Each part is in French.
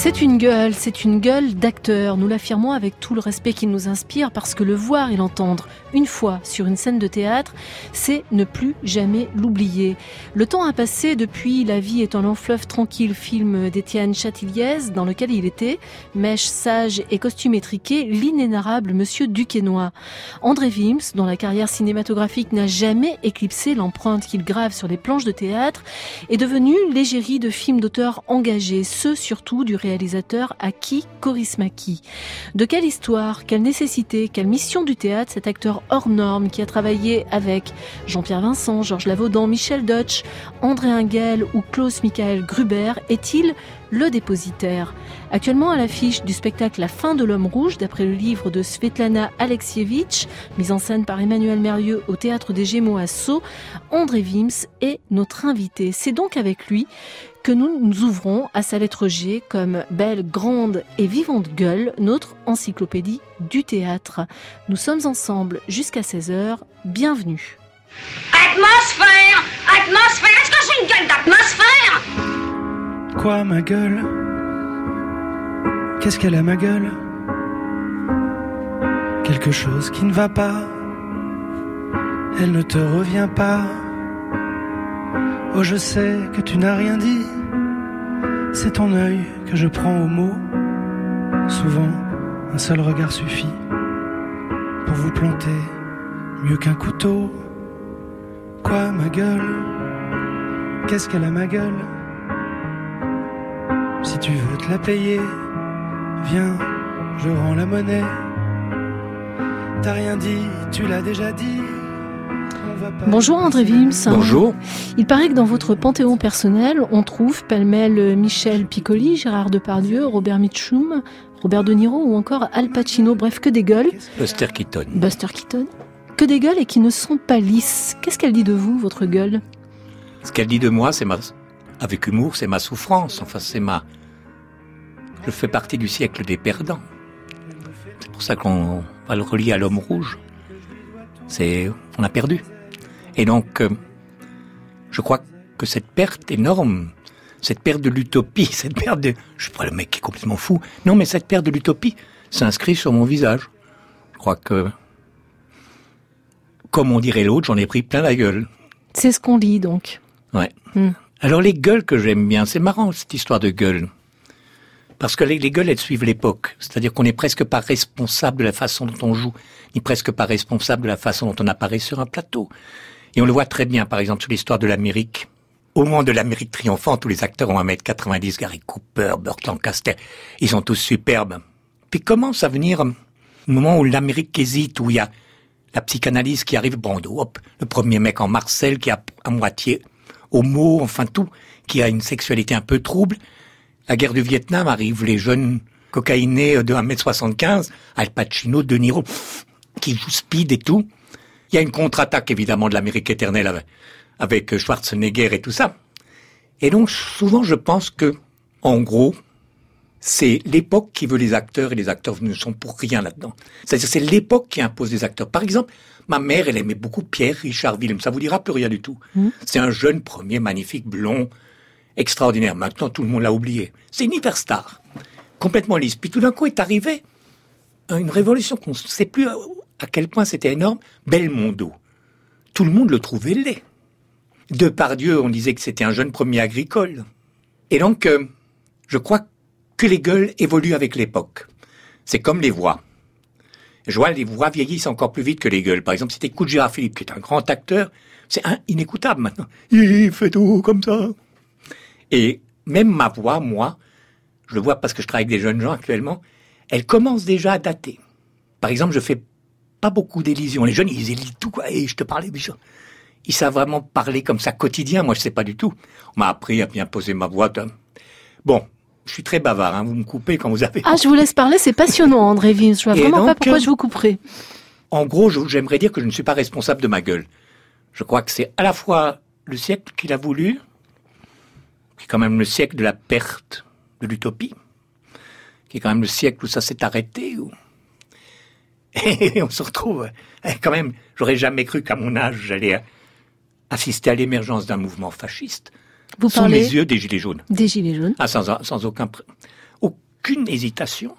C'est une gueule, c'est une gueule d'acteur. Nous l'affirmons avec tout le respect qui nous inspire parce que le voir et l'entendre une fois sur une scène de théâtre, c'est ne plus jamais l'oublier. Le temps a passé depuis La vie est un long fleuve tranquille, film d'Étienne Chatiliez, dans lequel il était, mèche sage et costume étriqué, l'inénarrable Monsieur Duquesnoy. André Wims, dont la carrière cinématographique n'a jamais éclipsé l'empreinte qu'il grave sur les planches de théâtre, est devenu l'égérie de films d'auteurs engagés, ceux surtout du réalisateur Aki Korismaki. De quelle histoire, quelle nécessité, quelle mission du théâtre cet acteur hors norme qui a travaillé avec Jean-Pierre Vincent, Georges Lavaudan, Michel Deutsch, André Ingel ou Klaus Michael Gruber est-il le dépositaire? Actuellement à l'affiche du spectacle La fin de l'homme rouge, d'après le livre de Svetlana Alexievitch, mise en scène par Emmanuel Mérieux au Théâtre des Gémeaux à Sceaux, André Wims est notre invité. C'est donc avec lui que nous nous ouvrons à sa lettre G comme belle, grande et vivante gueule, notre encyclopédie du théâtre. Nous sommes ensemble jusqu'à 16h. Bienvenue. Atmosphère Atmosphère Est-ce que j'ai une gueule d'atmosphère? Quoi, ma gueule? Qu'est-ce qu'elle a, ma gueule? Quelque chose qui ne va pas. Elle ne te revient pas. Oh, je sais que tu n'as rien dit. C'est ton œil que je prends au mot. Souvent, un seul regard suffit pour vous planter mieux qu'un couteau. Quoi, ma gueule? Qu'est-ce qu'elle a, ma gueule? Si tu veux te la payer, viens, je rends la monnaie. T'as rien dit, tu l'as déjà dit. Bonjour André Wims. Bonjour. Il paraît que dans votre panthéon personnel, on trouve pêle-mêle Michel Piccoli, Gérard Depardieu, Robert Mitchum, Robert De Niro ou encore Al Pacino, bref, que des gueules. Buster Keaton. Buster Keaton. Que des gueules et qui ne sont pas lisses. Qu'est-ce qu'elle dit de vous, votre gueule? Ce qu'elle dit de moi, c'est ma, avec humour, c'est ma souffrance. Enfin, c'est ma, je fais partie du siècle des perdants. C'est pour ça qu'on va le relier à l'homme rouge. C'est, on a perdu. Et donc, euh, je crois que cette perte énorme, cette perte de l'utopie, cette perte de... Je suis pas le mec qui est complètement fou. Non, mais cette perte de l'utopie s'inscrit sur mon visage. Je crois que, comme on dirait l'autre, j'en ai pris plein la gueule. C'est ce qu'on lit donc. Ouais. Hmm. Alors les gueules que j'aime bien, c'est marrant cette histoire de gueule. Parce que les, les gueules, elles suivent l'époque. C'est-à-dire qu'on n'est presque pas responsable de la façon dont on joue, ni presque pas responsable de la façon dont on apparaît sur un plateau. Et on le voit très bien, par exemple, sur l'histoire de l'Amérique. Au moment de l'Amérique triomphante, tous les acteurs ont 1m90, Gary Cooper, Burt Lancaster, ils sont tous superbes. Puis commence à venir un moment où l'Amérique hésite, où il y a la psychanalyse qui arrive, Brando, hop, le premier mec en Marcel qui a à moitié homo, enfin tout, qui a une sexualité un peu trouble. La guerre du Vietnam arrive, les jeunes cocaïnés de 1m75, Al Pacino, De Niro, qui jouent speed et tout. Il y a une contre-attaque évidemment de l'Amérique éternelle avec, Schwarzenegger et tout ça. Et donc souvent je pense que, en gros, c'est l'époque qui veut les acteurs et les acteurs ne sont pour rien là-dedans. C'est-à-dire c'est l'époque qui impose les acteurs. Par exemple, ma mère, elle aimait beaucoup Pierre Richard Willem. Ça vous dira plus rien du tout. C'est un jeune premier, magnifique, blond, extraordinaire. Maintenant, tout le monde l'a oublié. C'est une hyperstar. Complètement lisse. Puis tout d'un coup est arrivé une révolution qu'on ne sait plus à quel point c'était énorme? Belmondo. Tout le monde le trouvait laid. Depardieu, on disait que c'était un jeune premier agricole. Et donc, euh, je crois que les gueules évoluent avec l'époque. C'est comme les voix. Je vois les voix vieillissent encore plus vite que les gueules. Par exemple, t'écoutes Gérard Philippe, qui est un grand acteur, c'est inécoutable maintenant. Il fait tout comme ça. Et même ma voix, moi, je le vois parce que je travaille avec des jeunes gens actuellement, elle commence déjà à dater. Par exemple, je fais pas beaucoup d'élisions. Les jeunes, ils élisent tout, quoi. Et je te parlais, déjà. Ils savent vraiment parler comme ça quotidien. Moi, je sais pas du tout. On m'a appris à bien poser ma voix. Bon, je suis très bavard. Hein. Vous me coupez quand vous avez. Ah, je vous laisse parler, c'est passionnant André Wims. Je vois Et vraiment pas pourquoi euh, je vous couperai. En gros, j'aimerais dire que je ne suis pas responsable de ma gueule. Je crois que c'est à la fois le siècle qu'il a voulu, qui est quand même le siècle de la perte de l'utopie, qui est quand même le siècle où ça s'est arrêté, où... et on se retrouve quand même, j'aurais jamais cru qu'à mon âge, j'allais assister à l'émergence d'un mouvement fasciste. Vous sous les yeux des Gilets jaunes. Des Gilets jaunes. Ah, sans, sans aucun, aucune hésitation.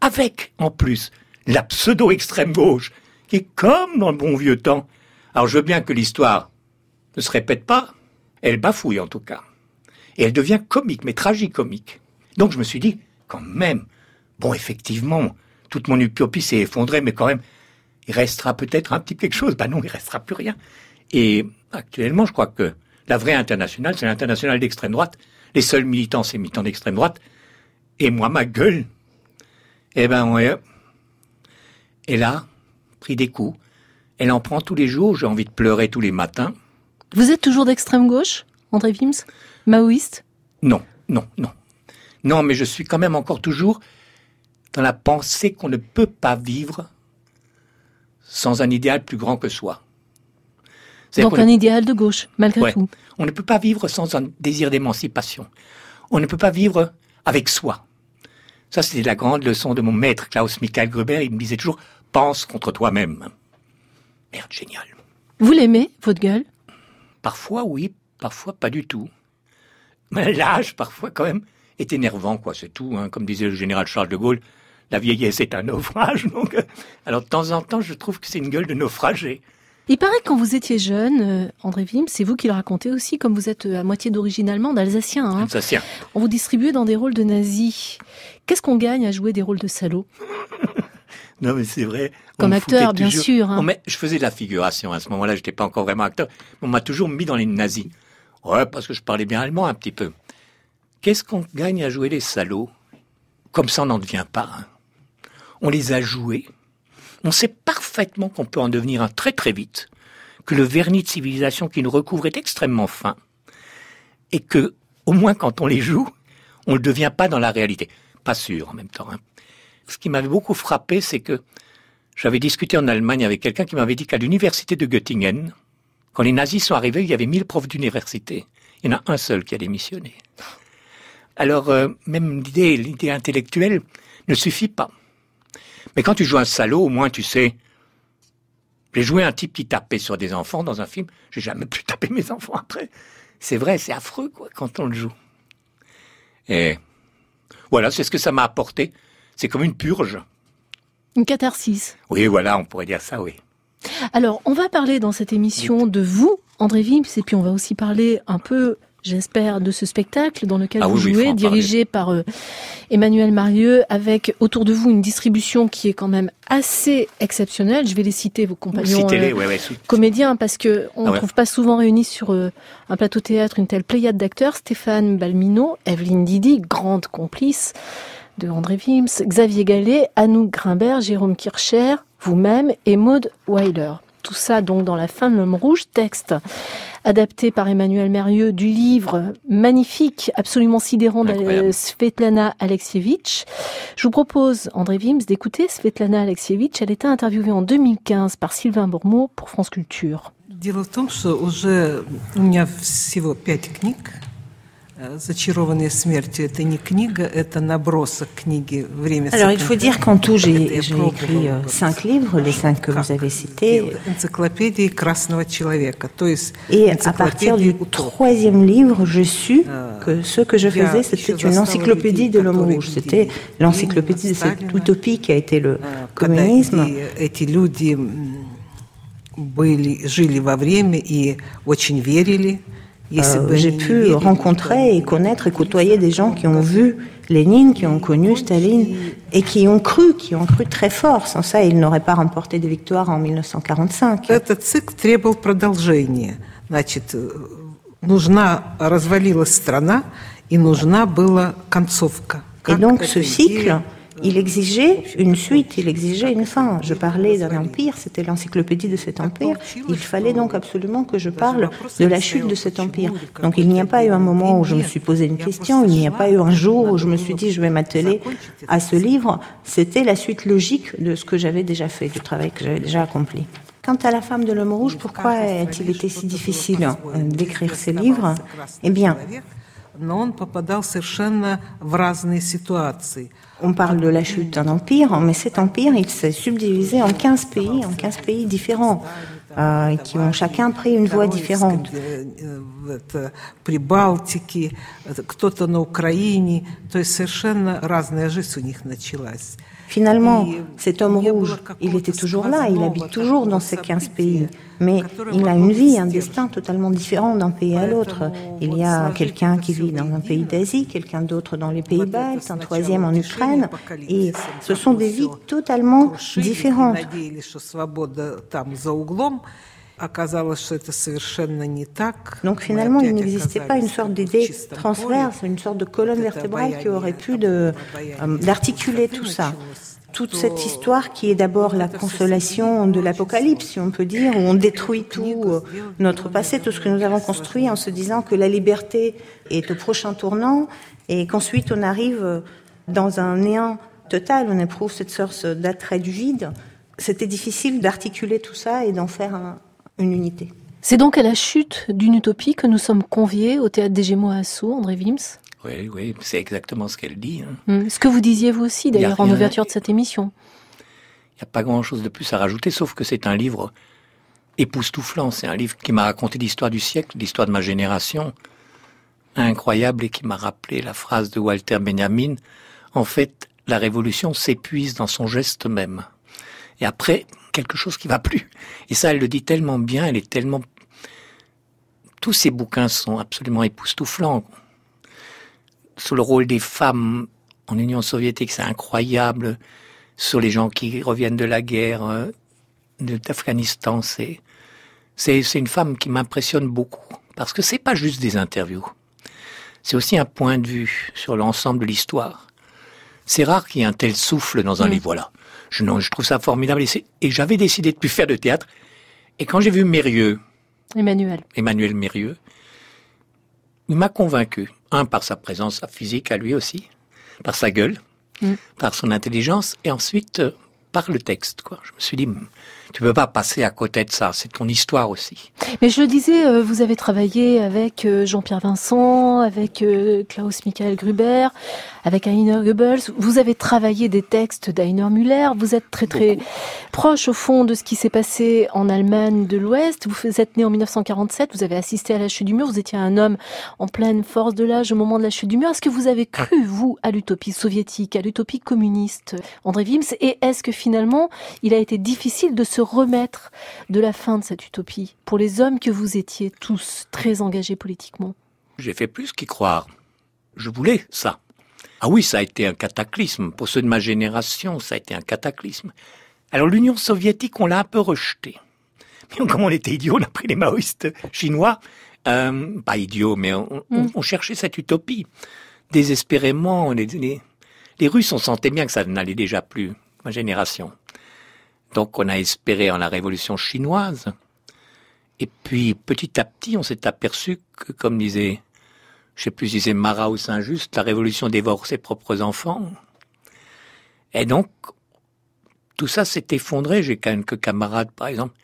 Avec, en plus, la pseudo-extrême gauche, qui est comme dans le bon vieux temps. Alors je veux bien que l'histoire ne se répète pas, elle bafouille en tout cas. Et elle devient comique, mais tragicomique. Donc je me suis dit, quand même, bon, effectivement, toute mon utopie s'est effondrée, mais quand même, il restera peut-être un petit quelque chose. Ben non, il restera plus rien. Et actuellement, je crois que la vraie internationale, c'est l'internationale d'extrême droite. Les seuls militants, c'est militants d'extrême droite. Et moi, ma gueule, eh ben, ouais, elle a pris des coups. Elle en prend tous les jours. J'ai envie de pleurer tous les matins. Vous êtes toujours d'extrême gauche, André Wims? Maoïste? Non, non, non. Non, mais je suis quand même encore toujours dans la pensée qu'on ne peut pas vivre sans un idéal plus grand que soi. Donc un idéal de gauche, malgré tout. On ne peut pas vivre sans un désir d'émancipation. On ne peut pas vivre avec soi. Ça, c'était la grande leçon de mon maître, Klaus Michael Gruber. Il me disait toujours, pense contre toi-même. Merde, génial. Vous l'aimez, votre gueule? Parfois, oui. Parfois, pas du tout. Mais l'âge, parfois, quand même, est énervant, quoi. C'est tout. Hein. Comme disait le général Charles de Gaulle, la vieillesse est un naufrage. Donc, euh, alors de temps en temps, je trouve que c'est une gueule de naufragé. Il paraît que quand vous étiez jeune, euh, André Wim, c'est vous qui le racontez aussi, comme vous êtes euh, à moitié d'origine allemande, alsacien. Hein. Alsacien. On vous distribuait dans des rôles de nazis. Qu'est-ce qu'on gagne à jouer des rôles de salauds Non, mais c'est vrai. Comme acteur, bien sûr. Hein. je faisais de la figuration à ce moment-là. J'étais pas encore vraiment acteur. On m'a toujours mis dans les nazis. Ouais, parce que je parlais bien allemand un petit peu. Qu'est-ce qu'on gagne à jouer les salauds Comme ça, on n'en devient pas. On les a joués on sait parfaitement qu'on peut en devenir un très très vite, que le vernis de civilisation qui nous recouvre est extrêmement fin, et que, au moins quand on les joue, on ne le devient pas dans la réalité. Pas sûr en même temps. Hein. Ce qui m'avait beaucoup frappé, c'est que j'avais discuté en Allemagne avec quelqu'un qui m'avait dit qu'à l'université de Göttingen, quand les nazis sont arrivés, il y avait mille profs d'université. Il y en a un seul qui a démissionné. Alors, euh, même l'idée, l'idée intellectuelle ne suffit pas. Mais quand tu joues un salaud, au moins tu sais. J'ai joué un type qui tapait sur des enfants dans un film. J'ai jamais pu taper mes enfants après. C'est vrai, c'est affreux quoi quand on le joue. Et voilà, c'est ce que ça m'a apporté. C'est comme une purge. Une catharsis. Oui, voilà, on pourrait dire ça, oui. Alors, on va parler dans cette émission de vous, André Vims, et puis on va aussi parler un peu j'espère, de ce spectacle dans lequel ah vous jouez, dirigé par euh, Emmanuel Marieux, avec autour de vous une distribution qui est quand même assez exceptionnelle. Je vais les citer, vos compagnons euh, comédiens, parce que on ne ah trouve pas souvent réunis sur euh, un plateau théâtre une telle pléiade d'acteurs. Stéphane Balmino, Evelyne Didi, grande complice de André Wims, Xavier Gallet, Anouk Grimbert, Jérôme Kircher, vous-même et Maude Weiler. Tout ça donc dans la fin de l'homme rouge, texte adapté par Emmanuel Mérieux du livre magnifique, absolument sidérant de Svetlana Alexievitch. Je vous propose, André Wims, d'écouter Svetlana Alexievitch. Elle était interviewée en 2015 par Sylvain Bourmeau pour France Culture. Alors il faut dire qu'en tout j'ai écrit euh, cinq livres, les cinq que vous avez cités. Et à partir du troisième livre, je sus que ce que je faisais, c'était une encyclopédie de l'homme rouge. C'était l'encyclopédie de cette utopie qui a été le communisme. были, жили во время и очень верили euh, j'ai pu rencontrer et connaître et côtoyer des gens qui ont vu Lénine, qui ont connu Staline et qui ont cru, qui ont cru très fort. Sans ça, ils n'auraient pas remporté de victoire en 1945. Этот цикл требовал продолжения. Значит, нужна развалилась страна и нужна была концовка. Et donc ce cycle il exigeait une suite, il exigeait une fin. Je parlais d'un empire, c'était l'encyclopédie de cet empire. Il fallait donc absolument que je parle de la chute de cet empire. Donc il n'y a pas eu un moment où je me suis posé une question, il n'y a pas eu un jour où je me suis dit je vais m'atteler à ce livre. C'était la suite logique de ce que j'avais déjà fait, du travail que j'avais déjà accompli. Quant à la femme de l'homme rouge, pourquoi a-t-il été si difficile euh, d'écrire ces livres? Eh bien, on parle de la chute d'un empire, mais cet empire, il s'est subdivisé en 15 pays, en 15 pays différents, euh, qui ont chacun pris une voie différente. Finalement, cet homme rouge, il était toujours là, il habite toujours dans ces 15 pays, mais il a une vie, un destin totalement différent d'un pays à l'autre. Il y a quelqu'un qui vit dans un pays d'Asie, quelqu'un d'autre dans les pays baltes, un troisième en Ukraine, et ce sont des vies totalement différentes. Donc finalement, il n'existait pas une sorte d'idée transverse, une sorte de colonne vertébrale qui aurait pu euh, d'articuler tout ça. Toute cette histoire qui est d'abord la consolation de l'apocalypse, si on peut dire, où on détruit tout euh, notre passé, tout ce que nous avons construit en se disant que la liberté est au prochain tournant et qu'ensuite on arrive euh, dans un néant total, on éprouve cette sorte d'attrait du vide. C'était difficile d'articuler tout ça et d'en faire un, unité. C'est donc à la chute d'une utopie que nous sommes conviés au théâtre des Gémeaux à Sceaux, André Wims Oui, oui, c'est exactement ce qu'elle dit. Hein. Hum, ce que vous disiez vous aussi, d'ailleurs, en ouverture de cette émission. Il n'y a pas grand-chose de plus à rajouter, sauf que c'est un livre époustouflant. C'est un livre qui m'a raconté l'histoire du siècle, l'histoire de ma génération, incroyable et qui m'a rappelé la phrase de Walter Benjamin. En fait, la révolution s'épuise dans son geste même. Et après, quelque chose qui va plus. Et ça, elle le dit tellement bien, elle est tellement... Tous ces bouquins sont absolument époustouflants. Sur le rôle des femmes en Union soviétique, c'est incroyable. Sur les gens qui reviennent de la guerre euh, d'Afghanistan, c'est c'est une femme qui m'impressionne beaucoup parce que c'est pas juste des interviews. C'est aussi un point de vue sur l'ensemble de l'histoire. C'est rare qu'il y ait un tel souffle dans un mm. livre. Voilà. Je, non, je trouve ça formidable. Et, j'avais décidé de plus faire de théâtre. Et quand j'ai vu Mérieux, Emmanuel, Emmanuel Mérieux, il m'a convaincu. Un, par sa présence physique à lui aussi, par sa gueule, mm. par son intelligence, et ensuite euh, par le texte. Quoi. Je me suis dit, tu peux pas passer à côté de ça. C'est ton histoire aussi. Mais je le disais, euh, vous avez travaillé avec euh, Jean-Pierre Vincent, avec euh, Klaus Michael Gruber, avec Heiner Goebbels. Vous avez travaillé des textes d'Heiner Müller. Vous êtes très très proche au fond de ce qui s'est passé en Allemagne de l'Ouest. Vous êtes né en 1947. Vous avez assisté à la chute du mur. Vous étiez un homme en pleine force de l'âge au moment de la chute du mur. Est-ce que vous avez cru, vous, à l'utopie soviétique, à l'utopie communiste, André Wims? Et est-ce que finalement, il a été difficile de se remettre de la fin de cette utopie pour les hommes que vous étiez tous très engagés politiquement J'ai fait plus qu'y croire. Je voulais ça. Ah oui, ça a été un cataclysme. Pour ceux de ma génération, ça a été un cataclysme. Alors l'Union soviétique, on l'a un peu rejetée. Mais comme on était idiots, on a pris les maoïstes chinois. Euh, pas idiots, mais on, mm. cherchait cette utopie. Désespérément, les, les, les Russes, on sentait bien que ça n'allait déjà plus. Ma génération. Donc on a espéré en la révolution chinoise. Et puis petit à petit, on s'est aperçu que, comme disait, je sais plus si c'est Marat ou Saint-Just, la révolution dévore ses propres enfants. Et donc, tout ça s'est effondré. J'ai quelques camarades, par exemple,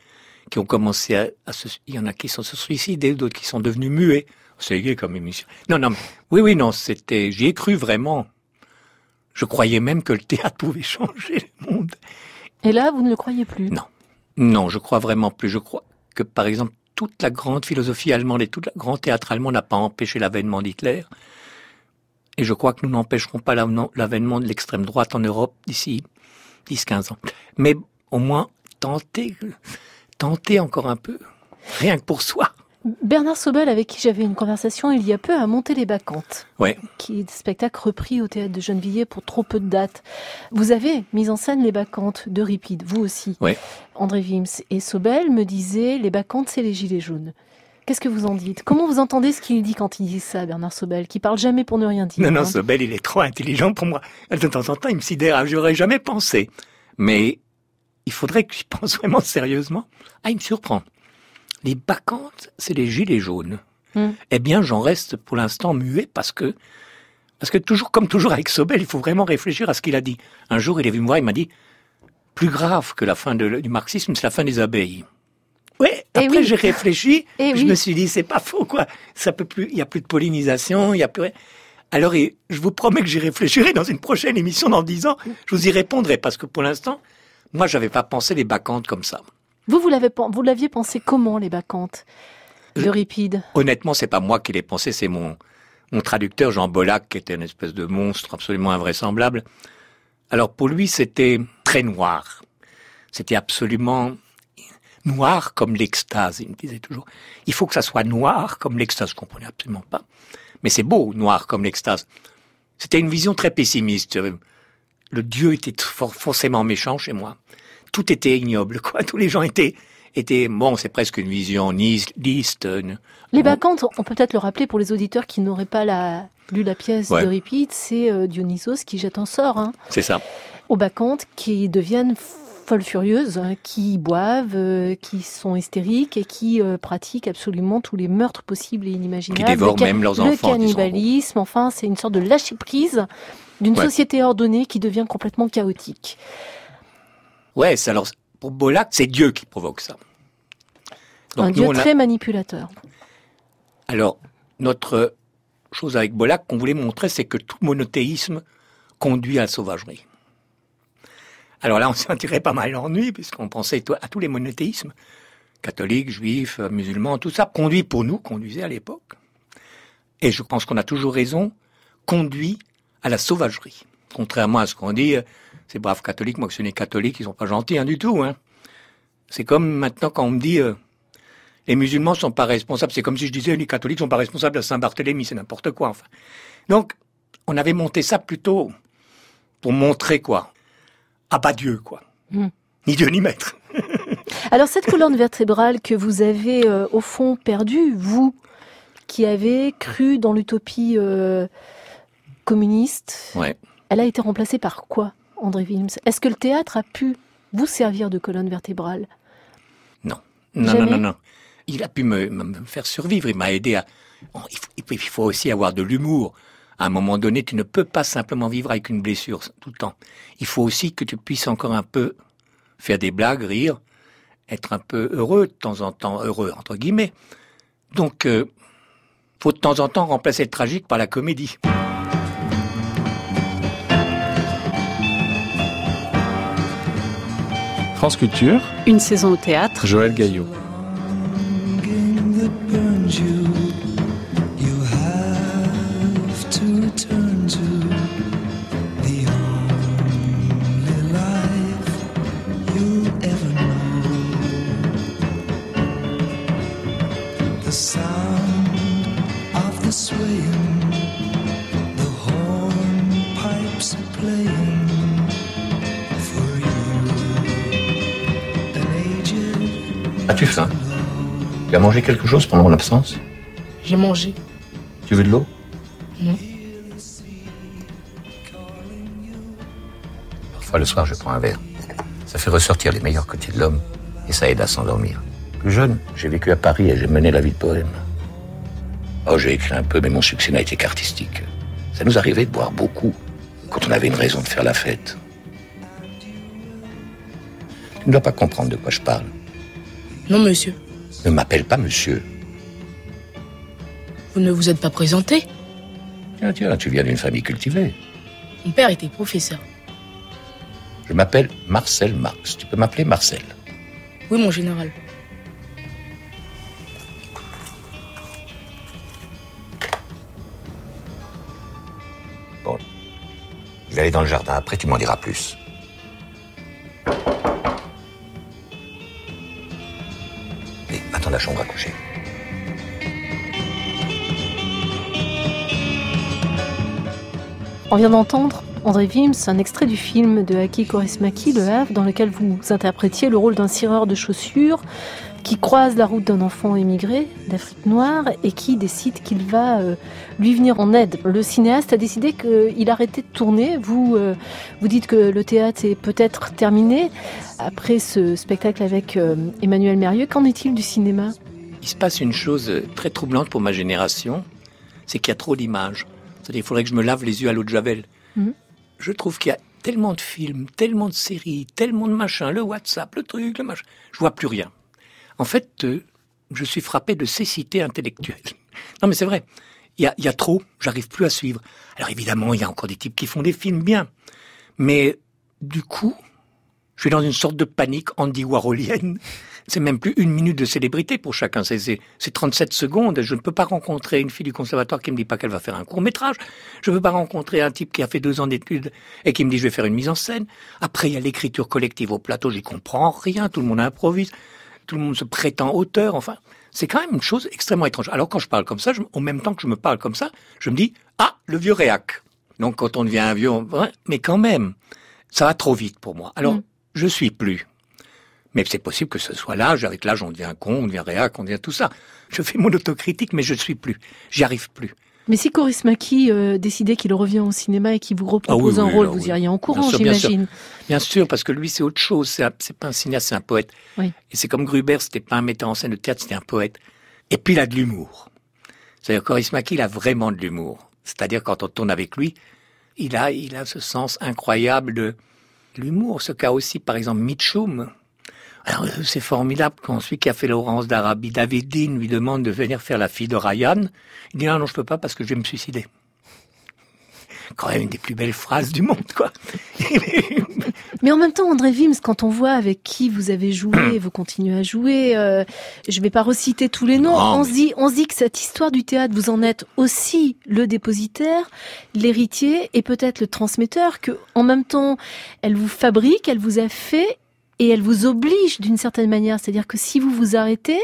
qui ont commencé à, se, il y en a qui sont se suicider, d'autres qui sont devenus muets. C'est gay comme émission. Non, non, oui, oui, non, c'était, j'y ai cru vraiment. Je croyais même que le théâtre pouvait changer le monde. Et là, vous ne le croyez plus? Non. Non, je crois vraiment plus. Je crois que, par exemple, toute la grande philosophie allemande et tout le grand théâtre allemand n'a pas empêché l'avènement d'Hitler. Et je crois que nous n'empêcherons pas l'avènement de l'extrême droite en Europe d'ici 10-15 ans. Mais au moins, tenter, tenter encore un peu. Rien que pour soi. Bernard Sobel, avec qui j'avais une conversation il y a peu, a monté les Bacchantes, ouais. qui est un spectacle repris au théâtre de Gennevilliers pour trop peu de dates. Vous avez mis en scène les Bacchantes de Ripide, vous aussi. Ouais. André Wims et Sobel me disaient les Bacchantes, c'est les gilets jaunes. Qu'est-ce que vous en dites? Comment vous entendez ce qu'il dit quand il dit ça, Bernard Sobel, qui parle jamais pour ne rien dire Non, non, hein? Sobel, il est trop intelligent pour moi. De temps en temps, il me sidère. J'aurais jamais pensé. Mais il faudrait que j'y pense vraiment sérieusement. Ah, il me surprend. Les bacchantes, c'est les gilets jaunes. Hmm. Eh bien, j'en reste pour l'instant muet parce que, parce que toujours, comme toujours avec Sobel, il faut vraiment réfléchir à ce qu'il a dit. Un jour, il est venu me voir, il m'a dit, plus grave que la fin de- du marxisme, c'est la fin des abeilles. Ouais, Eh après oui. j'ai réfléchi, Eh je oui. me suis dit, c'est pas faux, quoi. Ça peut plus, il y a plus de pollinisation, il y a plus. Alors, et je vous promets que j'y réfléchirai dans une prochaine émission dans dix ans. Je vous y répondrai parce que pour l'instant, moi, j'avais pas pensé les bacchantes comme ça. Vous, vous l'avez, pen- vous l'aviez pensé comment, les bacchantes? d'Euripide Honnêtement, c'est pas moi qui l'ai pensé, c'est mon, mon traducteur Jean Bollac, qui était une espèce de monstre absolument invraisemblable. Alors pour lui, c'était très noir. C'était absolument noir comme l'extase, il me disait toujours. Il faut que ça soit noir comme l'extase, je comprenais absolument pas. Mais c'est beau, noir comme l'extase. C'était une vision très pessimiste. Le Dieu était for- forcément méchant chez moi. Tout était ignoble, quoi. Tous les gens étaient, étaient, bon, c'est presque une vision nihiliste. Les bacchantes, on peut peut-être le rappeler pour les auditeurs qui n'auraient pas la- lu la pièce Ouais. c'est euh, Dionysos qui jette un sort hein, C'est ça. aux bacchantes qui deviennent folles furieuses, hein, qui boivent, euh, qui sont hystériques et qui euh, pratiquent absolument tous les meurtres possibles et inimaginables. Qui dévorent Le même leurs Le enfants, disons. cannibalisme, enfin, c'est une sorte de lâcher-prise d'une Ouais. société ordonnée qui devient complètement chaotique. Ouais, alors, pour Bollac, c'est Dieu qui provoque ça. un nous, dieu a- très manipulateur. Alors, notre chose avec Bollac qu'on voulait montrer, c'est que tout monothéisme conduit à la sauvagerie. Alors là, on s'en tirait pas mal l'ennui, puisqu'on pensait à tous les monothéismes, catholiques, juifs, musulmans, tout ça, conduit pour nous, conduisait à l'époque. Et je pense qu'on a toujours raison, conduit à la sauvagerie. Contrairement à ce qu'on dit, ces braves catholiques, moi que je suis né catholique, ils sont pas gentils, hein, du tout, hein. C'est comme maintenant quand on me dit, euh, les musulmans sont pas responsables. C'est comme si je disais les catholiques sont pas responsables à Saint-Barthélemy, c'est n'importe quoi. Enfin. Donc, on avait monté ça plutôt pour montrer quoi Ah bah Dieu quoi. Hmm. Ni Dieu ni maître. Alors cette colonne vertébrale que vous avez euh, au fond perdue, vous qui avez cru dans l'utopie euh, communiste, Ouais. Elle a été remplacée par quoi, André Wilms? Est-ce que le théâtre a pu vous servir de colonne vertébrale? Non. Non, Jamais non, non, non. Il a pu me, faire survivre. Il m'a aidé à. Bon, il, faut, il faut aussi avoir de l'humour. À un moment donné, tu ne peux pas simplement vivre avec une blessure tout le temps. Il faut aussi que tu puisses encore un peu faire des blagues, rire, être un peu heureux de temps en temps, heureux entre guillemets. Donc, euh, faut de temps en temps remplacer le tragique par la comédie. France Culture, Une saison au théâtre, Joël Gaillot. As-tu faim? Tu as mangé quelque chose pendant mon absence? J'ai mangé. Tu veux de l'eau? Non. Parfois le soir, je prends un verre. Ça fait ressortir les meilleurs côtés de l'homme et ça aide à s'endormir. Plus jeune, j'ai vécu à Paris et j'ai mené la vie de poème. Oh, j'ai écrit un peu, mais mon succès n'a été qu'artistique. Ça nous arrivait de boire beaucoup quand on avait une raison de faire la fête. Tu ne dois pas comprendre de quoi je parle. Non, monsieur. Ne m'appelle pas monsieur. Vous ne vous êtes pas présenté Tiens, tiens, tu viens d'une famille cultivée. Mon père était professeur. Je m'appelle Marcel Marx. Tu peux m'appeler Marcel. Oui, mon général. Bon. Je vais aller dans le jardin. Après, tu m'en diras plus. Attends la chambre à coucher. On vient d'entendre, André Wims, un extrait du film de Aki Kaurismäki, Le Havre, dans lequel vous interprétiez le rôle d'un cireur de chaussures qui croise la route d'un enfant émigré d'Afrique noire et qui décide qu'il va euh, lui venir en aide. Le cinéaste a décidé qu'il arrêtait de tourner. Vous, euh, vous dites que le théâtre est peut-être terminé après ce spectacle avec euh, Emmanuel Mérieux. Qu'en est-il du cinéma? Il se passe une chose très troublante pour ma génération, c'est qu'il y a trop d'images. C'est-à-dire qu'il faudrait que je me lave les yeux à l'eau de Javel. Mhm. Je trouve qu'il y a tellement de films, tellement de séries, tellement de machins, le WhatsApp, le truc, le machin. Je vois plus rien. En fait, euh, je suis frappé de cécité intellectuelle. Non, mais c'est vrai. Il y a, trop, j'arrive plus à suivre. Alors évidemment, il y a encore des types qui font des films bien. Mais du coup, je suis dans une sorte de panique Andy Warholienne. C'est même plus une minute de célébrité pour chacun. C'est 37 secondes. Je ne peux pas rencontrer une fille du conservatoire qui me dit pas qu'elle va faire un court métrage. Je ne peux pas rencontrer un type qui a fait deux ans d'études et qui me dit je vais faire une mise en scène. Après, il y a l'écriture collective au plateau. J'y comprends rien. Tout le monde improvise. Tout le monde se prétend auteur. Enfin, c'est quand même une chose extrêmement étrange. Alors quand je parle comme ça, je, en même temps que je me parle comme ça, je me dis ah le vieux réac. Donc quand on devient un vieux, on- mais quand même, ça va trop vite pour moi. Alors Mm. je suis plus. Mais c'est possible que ce soit l'âge. Avec l'âge, on devient con, on devient réac, on devient tout ça. Je fais mon autocritique, mais je ne suis plus. J'y arrive plus. Mais si Coris Maki euh, décidait qu'il revient au cinéma et qu'il vous repropose Ah oui, oui, un rôle, là, vous oui. iriez en courant, bien j'imagine. Bien sûr, parce que lui, c'est autre chose. C'est pas un cinéaste, c'est un poète. Et c'est comme Gruber, c'était pas un metteur en scène de théâtre, c'était un poète. Et puis il a de l'humour. C'est-à-dire Coris Maki, il a vraiment de l'humour. C'est-à-dire quand on tourne avec lui, il a, il a ce sens incroyable de l'humour. Ce qu'a aussi, par exemple, Mitchum. Alors, euh, c'est formidable quand celui qui a fait Laurence d'Arabie, David Dean, lui demande de venir faire la fille de Ryan. Il dit non, non, je peux pas parce que je vais me suicider. Quand même une des plus belles phrases du monde, quoi. Mais en même temps, André Wims, quand on voit avec qui vous avez joué, vous continuez à jouer, euh, je vais pas reciter tous les noms, Non, on, mais- se dit, on se dit que cette histoire du théâtre, vous en êtes aussi le dépositaire, l'héritier et peut-être le transmetteur, que en même temps, elle vous fabrique, elle vous a fait et elle vous oblige d'une certaine manière. C'est-à-dire que si vous vous arrêtez,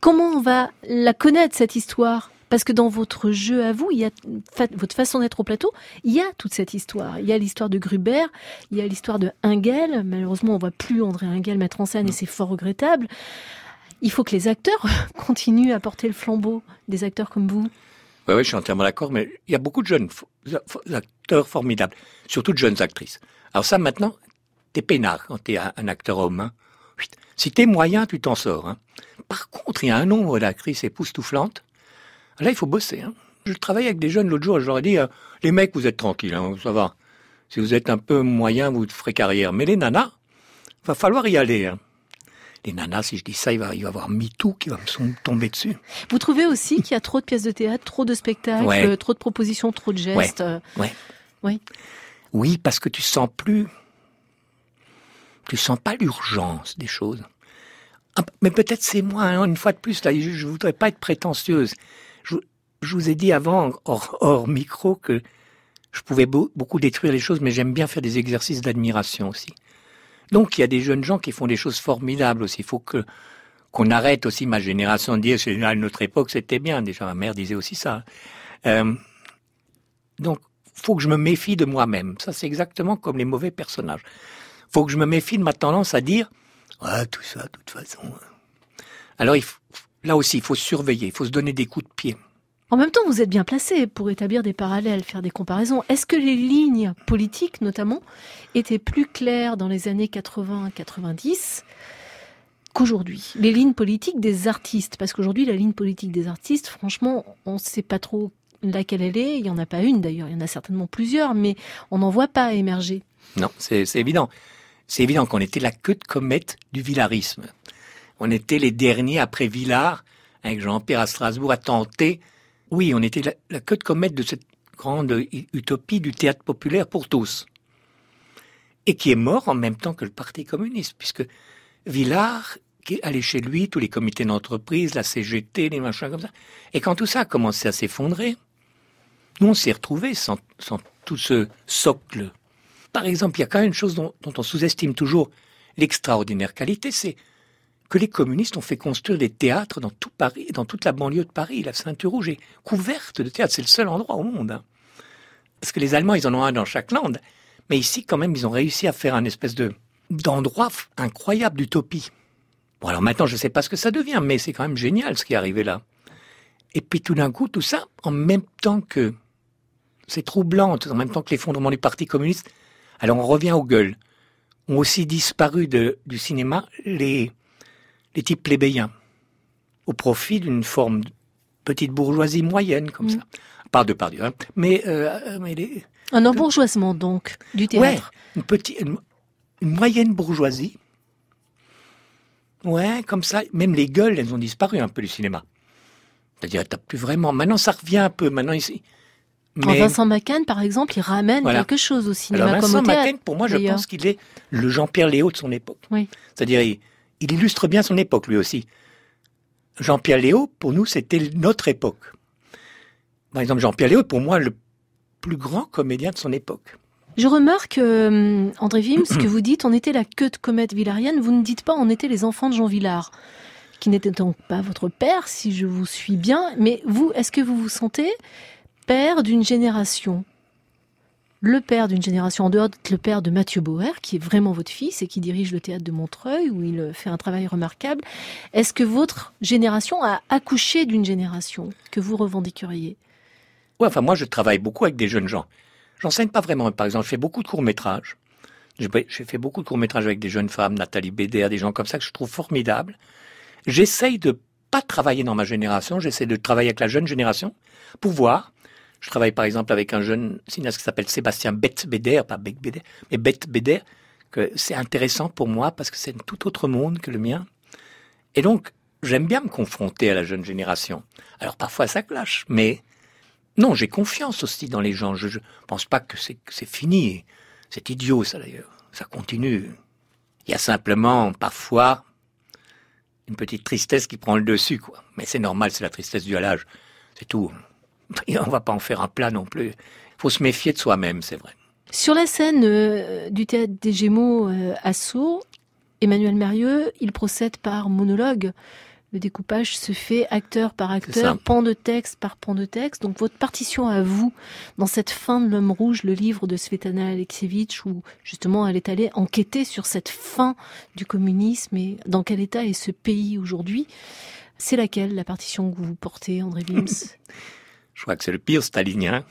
comment on va la connaître, cette histoire? Parce que dans votre jeu à vous, il y a fa- votre façon d'être au plateau, il y a toute cette histoire. Il y a l'histoire de Gruber, il y a l'histoire de Ingel. Malheureusement, on voit plus André Ingel mettre en scène et c'est fort regrettable. Il faut que les acteurs continuent à porter le flambeau des acteurs comme vous. Oui, oui, je suis entièrement d'accord, mais il y a beaucoup de jeunes acteurs formidables, surtout de jeunes actrices. Alors ça, maintenant, t'es peinard quand t'es un, un acteur homme. hein. Si t'es moyen, tu t'en sors. hein. Par contre, il y a un nombre d'actrices époustouflantes. Là, il faut bosser. hein. Je travaillais avec des jeunes l'autre jour, je leur ai dit, euh, les mecs, vous êtes tranquilles, hein, ça va. Si vous êtes un peu moyen, vous ferez carrière. Mais les nanas, va falloir y aller. hein. Les nanas, si je dis ça, il va il va y avoir MeToo qui va me tomber dessus. Vous trouvez aussi qu'il y a trop de pièces de théâtre, trop de spectacles, Ouais. euh, trop de propositions, trop de gestes. euh, Ouais. Oui. Oui, parce que tu sens plus. Tu sens pas l'urgence des choses. Ah, Mais peut-être c'est moi, hein, une fois de plus, là, je, je voudrais pas être prétentieuse. Je, vous ai dit avant, hors, micro, que je pouvais beau- beaucoup détruire les choses, mais j'aime bien faire des exercices d'admiration aussi. Donc il y a des jeunes gens qui font des choses formidables aussi. Il faut qu'on arrête aussi ma génération de dire à notre époque c'était bien. Déjà ma mère disait aussi ça. Euh, donc faut que je me méfie de moi-même. Ça c'est exactement comme les mauvais personnages. Faut que je me méfie de ma tendance à dire ouais tout ça de toute façon. Alors il faut- là aussi il faut surveiller, il faut se donner des coups de pied. En même temps, vous êtes bien placé pour établir des parallèles, faire des comparaisons. Est-ce que les lignes politiques, notamment, étaient plus claires dans les années 80-90 qu'aujourd'hui? Les lignes politiques des artistes, parce qu'aujourd'hui, la ligne politique des artistes, franchement, on ne sait pas trop laquelle elle est. Il n'y en a pas une d'ailleurs, il y en a certainement plusieurs, mais on n'en voit pas émerger. Non, c'est évident. C'est évident qu'on était la queue de comète du villarisme. On était les derniers après Villard, avec Jean-Pierre à Strasbourg, à tenter. Oui, on était la, queue de comète de cette grande utopie du théâtre populaire pour tous. Et qui est mort en même temps que le Parti communiste, puisque Villard, qui allé chez lui, tous les comités d'entreprise, la CGT, les machins comme ça. Et quand tout ça a commencé à s'effondrer, nous on s'est retrouvés sans, sans tout ce socle par exemple, il y a quand même une chose dont, on sous-estime toujours l'extraordinaire qualité, c'est que les communistes ont fait construire des théâtres dans tout Paris, dans toute la banlieue de Paris. La Ceinture Rouge est couverte de théâtres. C'est le seul endroit au monde. hein. Parce que les Allemands, ils en ont un dans chaque land. Mais ici, quand même, ils ont réussi à faire un espèce de d'endroit incroyable d'utopie. Bon, alors maintenant, je ne sais pas ce que ça devient, mais c'est quand même génial ce qui est arrivé là. Et puis tout d'un coup, tout ça, en même temps que c'est troublant, en même temps que l'effondrement du Parti communiste, alors on revient aux gueules. Ont aussi disparu de, du cinéma les, les types plébéiens, au profit d'une forme de petite bourgeoisie moyenne, comme ça. Pas de par hein. mais, euh, mais les, Un embourgeoisement, donc, du Ouais, théâtre. une petite, une, une moyenne bourgeoisie. Ouais, comme ça. Même les gueules, elles ont disparu un peu du cinéma. C'est-à-dire, t'as plus vraiment. Maintenant, ça revient un peu. Maintenant, ici. En Vincent Macane, par exemple, il ramène Voilà. quelque chose au cinéma Alors comme Vincent. Macaigne, pour moi, je pense qu'il est le Jean-Pierre Léo de son époque. Oui. C'est-à-dire, il, il illustre bien son époque, lui aussi. Jean-Pierre Léo, pour nous, c'était notre époque. Par exemple, Jean-Pierre Léo pour moi le plus grand comédien de son époque. Je remarque, euh, André Wim, ce que vous dites, on était la queue de comète villarienne. Vous ne dites pas on était les enfants de Jean Villard, qui n'était donc pas votre père, si je vous suis bien. Mais vous, est-ce que vous vous sentez père d'une génération Le père d'une génération, en dehors d'être le père de Mathieu Bauer, qui est vraiment votre fils et qui dirige le théâtre de Montreuil, où il fait un travail remarquable. Est-ce que votre génération a accouché d'une génération que vous revendiqueriez? Ouais, enfin, moi, je travaille beaucoup avec des jeunes gens. J'enseigne pas vraiment. Par exemple, je fais beaucoup de courts-métrages. J'ai fait beaucoup de courts-métrages avec des jeunes femmes, Nathalie Bédère, des gens comme ça que je trouve formidables. J'essaye de pas travailler dans ma génération, j'essaie de travailler avec la jeune génération pour voir. Je travaille par exemple avec un jeune cinéaste qui s'appelle Sébastien Bette Bédère, pas Beck Bédère, mais Bette Bédère, que c'est intéressant pour moi parce que c'est un tout autre monde que le mien. Et donc, j'aime bien me confronter à la jeune génération. Alors parfois ça clash, mais non, j'ai confiance aussi dans les gens. Je, je pense pas que c'est fini. C'est idiot ça d'ailleurs. Ça continue. Il y a simplement parfois une petite tristesse qui prend le dessus, quoi. Mais c'est normal, c'est la tristesse due à l'âge. C'est tout. Et on va pas en faire un plat non plus. Il faut se méfier de soi-même, c'est vrai. Sur la scène euh, du théâtre des Gémeaux euh, à Sceaux, Emmanuel Mérieux, il procède par monologue. Le découpage se fait acteur par acteur, pan de texte par pan de texte. Donc votre partition à vous, dans cette fin de l'homme rouge, le livre de Svetlana Alexievitch, où justement elle est allée enquêter sur cette fin du communisme et dans quel état est ce pays aujourd'hui, c'est laquelle la partition que vous portez, André Wims Je crois que c'est le pire stalinien.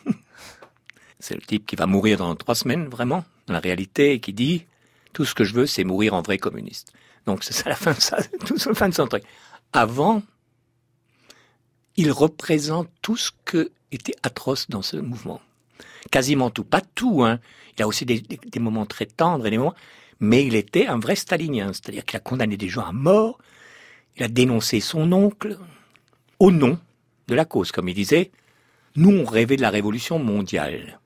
C'est le type qui va mourir dans trois semaines, vraiment, dans la réalité, et qui dit tout ce que je veux, c'est mourir en vrai communiste. Donc c'est ça la fin de ça, tout la fin de son truc. Avant, il représente tout ce que était atroce dans ce mouvement. Quasiment tout, pas tout. Hein. Il a aussi des, des- des moments très tendres et des moments, mais il était un vrai stalinien, c'est-à-dire qu'il a condamné des gens à mort. Il a dénoncé son oncle au nom de la cause, comme il disait. Nous, on rêvait de la révolution mondiale.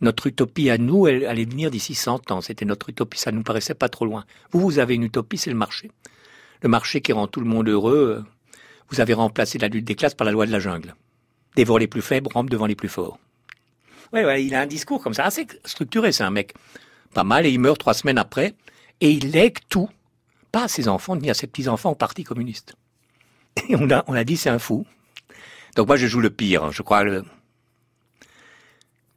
Notre utopie à nous, elle allait venir d'ici 100 ans. C'était notre utopie, ça nous paraissait pas trop loin. Vous, vous avez une utopie, c'est le marché. Le marché qui rend tout le monde heureux. Vous avez remplacé la lutte des classes par la loi de la jungle. Dévore les plus faibles, rampe devant les plus forts. Ouais, ouais, il a un discours comme ça, assez structuré, c'est un mec. Pas mal, et il meurt trois semaines après, et il lègue tout, pas à ses enfants, ni à ses petits-enfants au Parti communiste. Et on a, on a dit, c'est un fou. Donc moi, je joue le pire, hein, je crois. Le...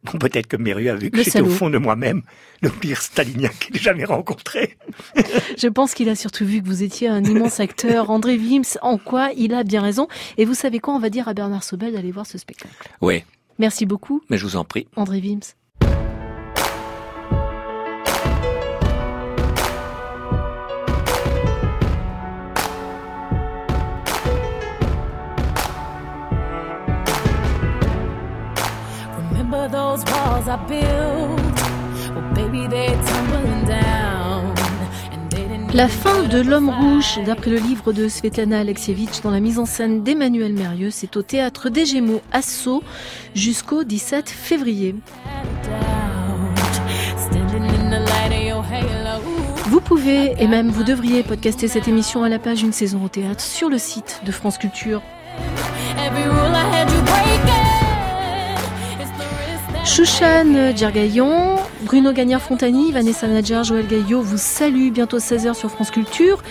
Bon, peut-être que Méru a vu que j'étais au fond de moi-même le pire stalinien qu'il ait jamais rencontré. Je pense qu'il a surtout vu que vous étiez un immense acteur. André Wims, en quoi il a bien raison. Et vous savez quoi On va dire à Bernard Sobel d'aller voir ce spectacle. Oui, Merci beaucoup, mais je vous en prie. André Wims. I built? Well, baby, they're tumbling down. And they didn't La fin de L'Homme Rouge, d'après le livre de Svetlana Alexievitch, dans la mise en scène d'Emmanuel Mérieux, c'est au théâtre des Gémeaux à Sceaux jusqu'au 17 février. Vous pouvez, et même vous devriez, podcaster cette émission à la page Une saison au théâtre sur le site de France Culture. Chouchan Djergaillon, Bruno Gagnard-Fontani, Vanessa Nadjar, Joël Gaillot vous saluent bientôt 16h sur France Culture.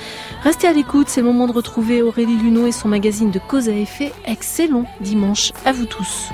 Restez à l'écoute, c'est le moment de retrouver Aurélie Luneau et son magazine de cause à effet. Excellent dimanche à vous tous.